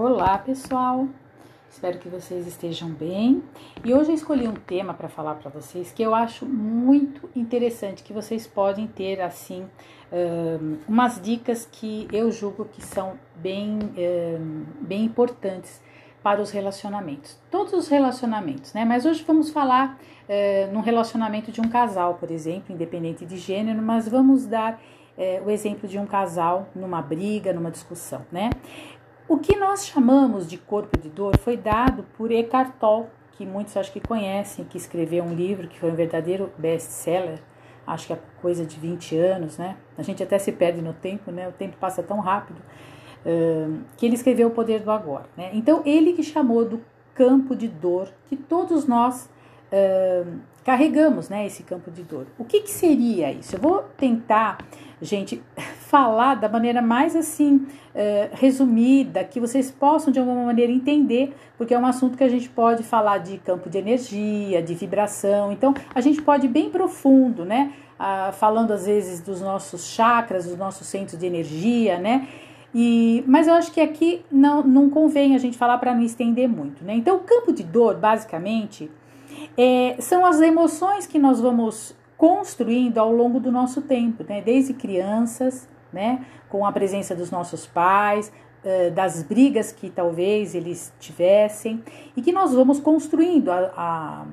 Olá, pessoal. Espero que vocês estejam bem. E hoje eu escolhi um tema para falar para vocês que eu acho muito interessante, que vocês podem ter assim um, umas dicas que eu julgo que são bem, bem importantes para os relacionamentos. Todos os relacionamentos, né? Mas hoje vamos falar uh, num relacionamento de um casal, por exemplo, independente de gênero, mas vamos dar uh, o exemplo de um casal numa briga, numa discussão, né? O que nós chamamos de corpo de dor foi dado por Eckhart Tolle, que muitos acho que conhecem, que escreveu um livro que foi um verdadeiro best-seller, acho que é coisa de 20 anos, né? A gente até se perde no tempo, né? O tempo passa tão rápido. Que ele escreveu O Poder do Agora, né? Então, ele que chamou do campo de dor que todos nós carregamos, né? Esse campo de dor. O que, que seria isso? Eu vou tentar, gente, falar da maneira mais assim uh, resumida, que vocês possam de alguma maneira entender, porque é um assunto que a gente pode falar de campo de energia, de vibração, então a gente pode ir bem profundo, né? Uh, falando às vezes dos nossos chakras, dos nossos centros de energia, né? E, mas eu acho que aqui não, não convém a gente falar para não estender muito, né? Então, o campo de dor, basicamente, é, são as emoções que nós vamos construindo ao longo do nosso tempo, né? Desde crianças, né? Com a presença dos nossos pais, das brigas que talvez eles tivessem e que nós vamos construindo a, a,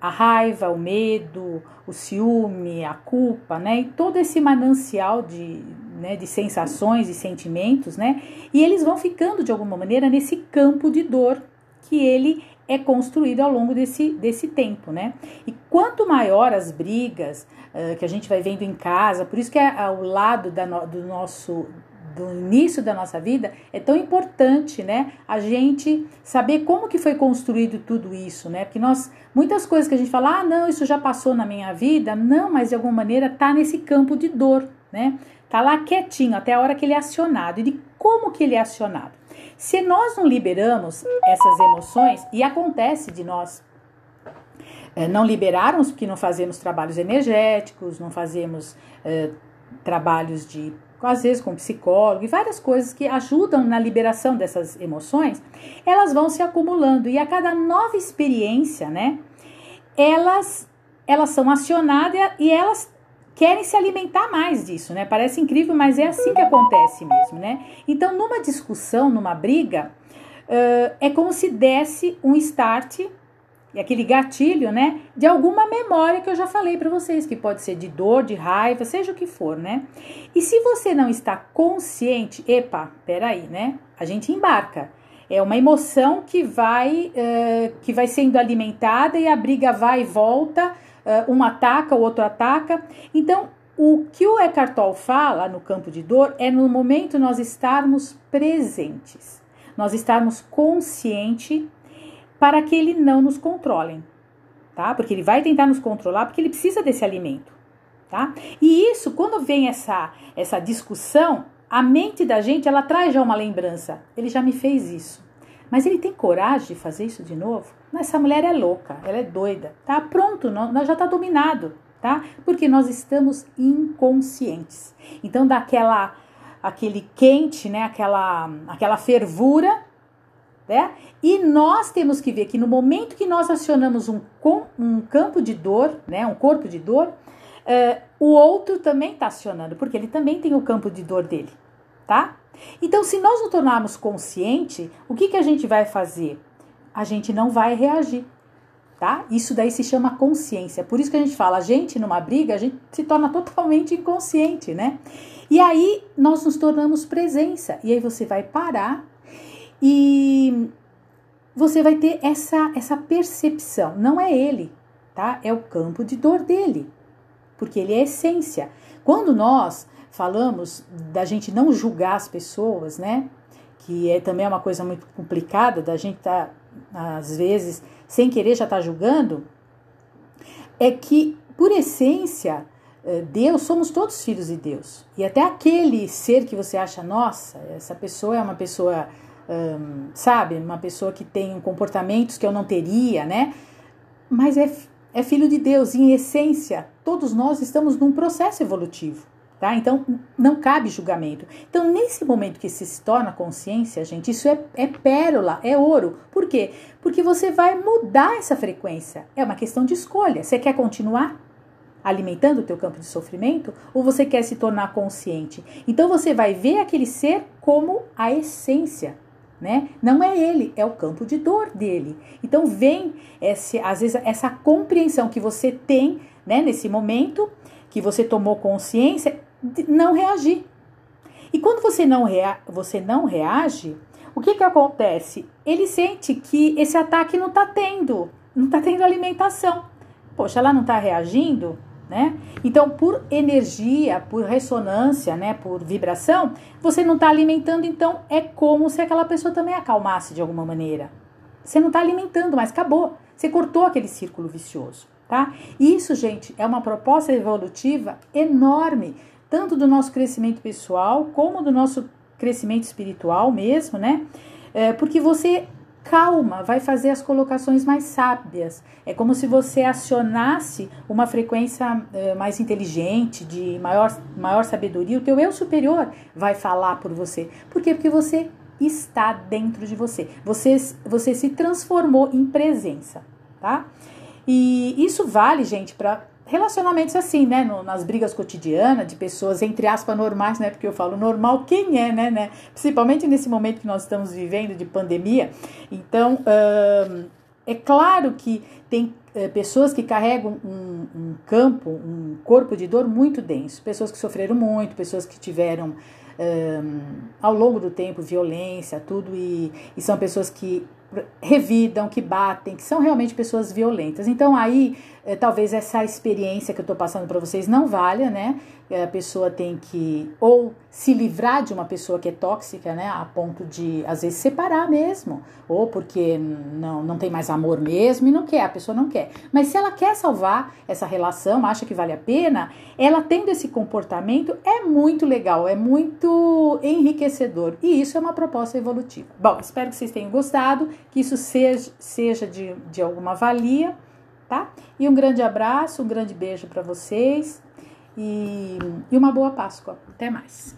a, raiva, o medo, o ciúme, a culpa, né? E todo esse manancial de, né, de sensações e sentimentos, né? E eles vão ficando de alguma maneira nesse campo de dor que ele é construído ao longo desse, desse tempo, né? E quanto maior as brigas uh, que a gente vai vendo em casa, por isso que é ao lado da no, do nosso do início da nossa vida é tão importante, né? A gente saber como que foi construído tudo isso, né? Porque nós muitas coisas que a gente fala, ah, não, isso já passou na minha vida, não, mas de alguma maneira tá nesse campo de dor, né? Tá lá quietinho até a hora que ele é acionado. E de como que ele é acionado? Se nós não liberamos essas emoções, e acontece de nós é, não liberarmos porque não fazemos trabalhos energéticos, não fazemos é, trabalhos de, às vezes, com psicólogo e várias coisas que ajudam na liberação dessas emoções, elas vão se acumulando. E a cada nova experiência, né, elas, elas são acionadas e elas querem se alimentar mais disso, né? Parece incrível, mas é assim que acontece mesmo, né? Então, numa discussão, numa briga, uh, é como se desse um start e aquele gatilho, né, de alguma memória que eu já falei para vocês, que pode ser de dor, de raiva, seja o que for, né? E se você não está consciente, epa, peraí, né? A gente embarca. É uma emoção que vai, uh, que vai sendo alimentada e a briga vai e volta um ataca, o outro ataca. Então, o que o Eckhart Tolle fala no campo de dor é no momento nós estarmos presentes, nós estarmos conscientes para que ele não nos controle, tá? Porque ele vai tentar nos controlar porque ele precisa desse alimento, tá? E isso, quando vem essa essa discussão, a mente da gente ela traz já uma lembrança. Ele já me fez isso. Mas ele tem coragem de fazer isso de novo? Essa mulher é louca, ela é doida. Tá pronto, nós já tá dominado, tá? Porque nós estamos inconscientes. Então daquela aquele quente, né, aquela aquela fervura, né? E nós temos que ver que no momento que nós acionamos um, um campo de dor, né, um corpo de dor, uh, o outro também está acionando, porque ele também tem o campo de dor dele, tá? Então, se nós nos tornarmos consciente, o que, que a gente vai fazer? A gente não vai reagir, tá? Isso daí se chama consciência. Por isso que a gente fala, a gente numa briga, a gente se torna totalmente inconsciente, né? E aí nós nos tornamos presença. E aí você vai parar e você vai ter essa essa percepção. Não é ele, tá? É o campo de dor dele. Porque ele é essência. Quando nós falamos da gente não julgar as pessoas, né? Que é também é uma coisa muito complicada, da gente tá, às vezes, sem querer já tá julgando, é que, por essência, eh, Deus, somos todos filhos de Deus. E até aquele ser que você acha, nossa, essa pessoa é uma pessoa, hum, sabe, uma pessoa que tem comportamentos que eu não teria, né? Mas é, é filho de Deus, em essência, todos nós estamos num processo evolutivo Tá? Então, não cabe julgamento. Então, nesse momento que se torna consciência, gente, isso é, é pérola, é ouro. Por quê? Porque você vai mudar essa frequência. É uma questão de escolha. Você quer continuar alimentando o teu campo de sofrimento ou você quer se tornar consciente? Então, você vai ver aquele ser como a essência. Né? Não é ele, é o campo de dor dele. Então vem esse, às vezes essa compreensão que você tem, né, nesse momento que você tomou consciência, não reagir. E quando você não, rea você não reage, o que, que acontece? Ele sente que esse ataque não está tendo, não está tendo alimentação. Poxa, ela não está reagindo, né? Então, por energia, por ressonância, né, por vibração, você não está alimentando, então é como se aquela pessoa também acalmasse de alguma maneira. Você não está alimentando, mas acabou. Você cortou aquele círculo vicioso, tá? Isso, gente, é uma proposta evolutiva enorme tanto do nosso crescimento pessoal como do nosso crescimento espiritual mesmo, né? É, porque você calma, vai fazer as colocações mais sábias. É como se você acionasse uma frequência é, mais inteligente, de maior, maior sabedoria. O teu eu superior vai falar por você. Por quê? Porque você está dentro de você. Você, você se transformou em presença, tá? E isso vale, gente, para relacionamentos assim, né? No, nas brigas cotidianas de pessoas, entre aspas, normais, né? Porque eu falo normal, quem é, né? né? Principalmente nesse momento que nós estamos vivendo de pandemia. Então, hum, é claro que tem é, pessoas que carregam um, um, campo, um corpo de dor muito denso, pessoas que sofreram muito, pessoas que tiveram um, ao longo do tempo violência, tudo, e, e são pessoas que revidam, que batem, que são realmente pessoas violentas. Então aí, é, talvez essa experiência que eu estou passando para vocês não valha, né? a pessoa tem que ou se livrar de uma pessoa que é tóxica, né, a ponto de às vezes separar mesmo, ou porque não, não tem mais amor mesmo e não quer, a pessoa não quer. Mas se ela quer salvar essa relação, acha que vale a pena, ela tendo esse comportamento é muito legal, é muito enriquecedor e isso é uma proposta evolutiva. Bom, espero que vocês tenham gostado, que isso seja, seja de, de alguma valia, tá? E um grande abraço, um grande beijo para vocês e, e uma boa Páscoa. Até mais.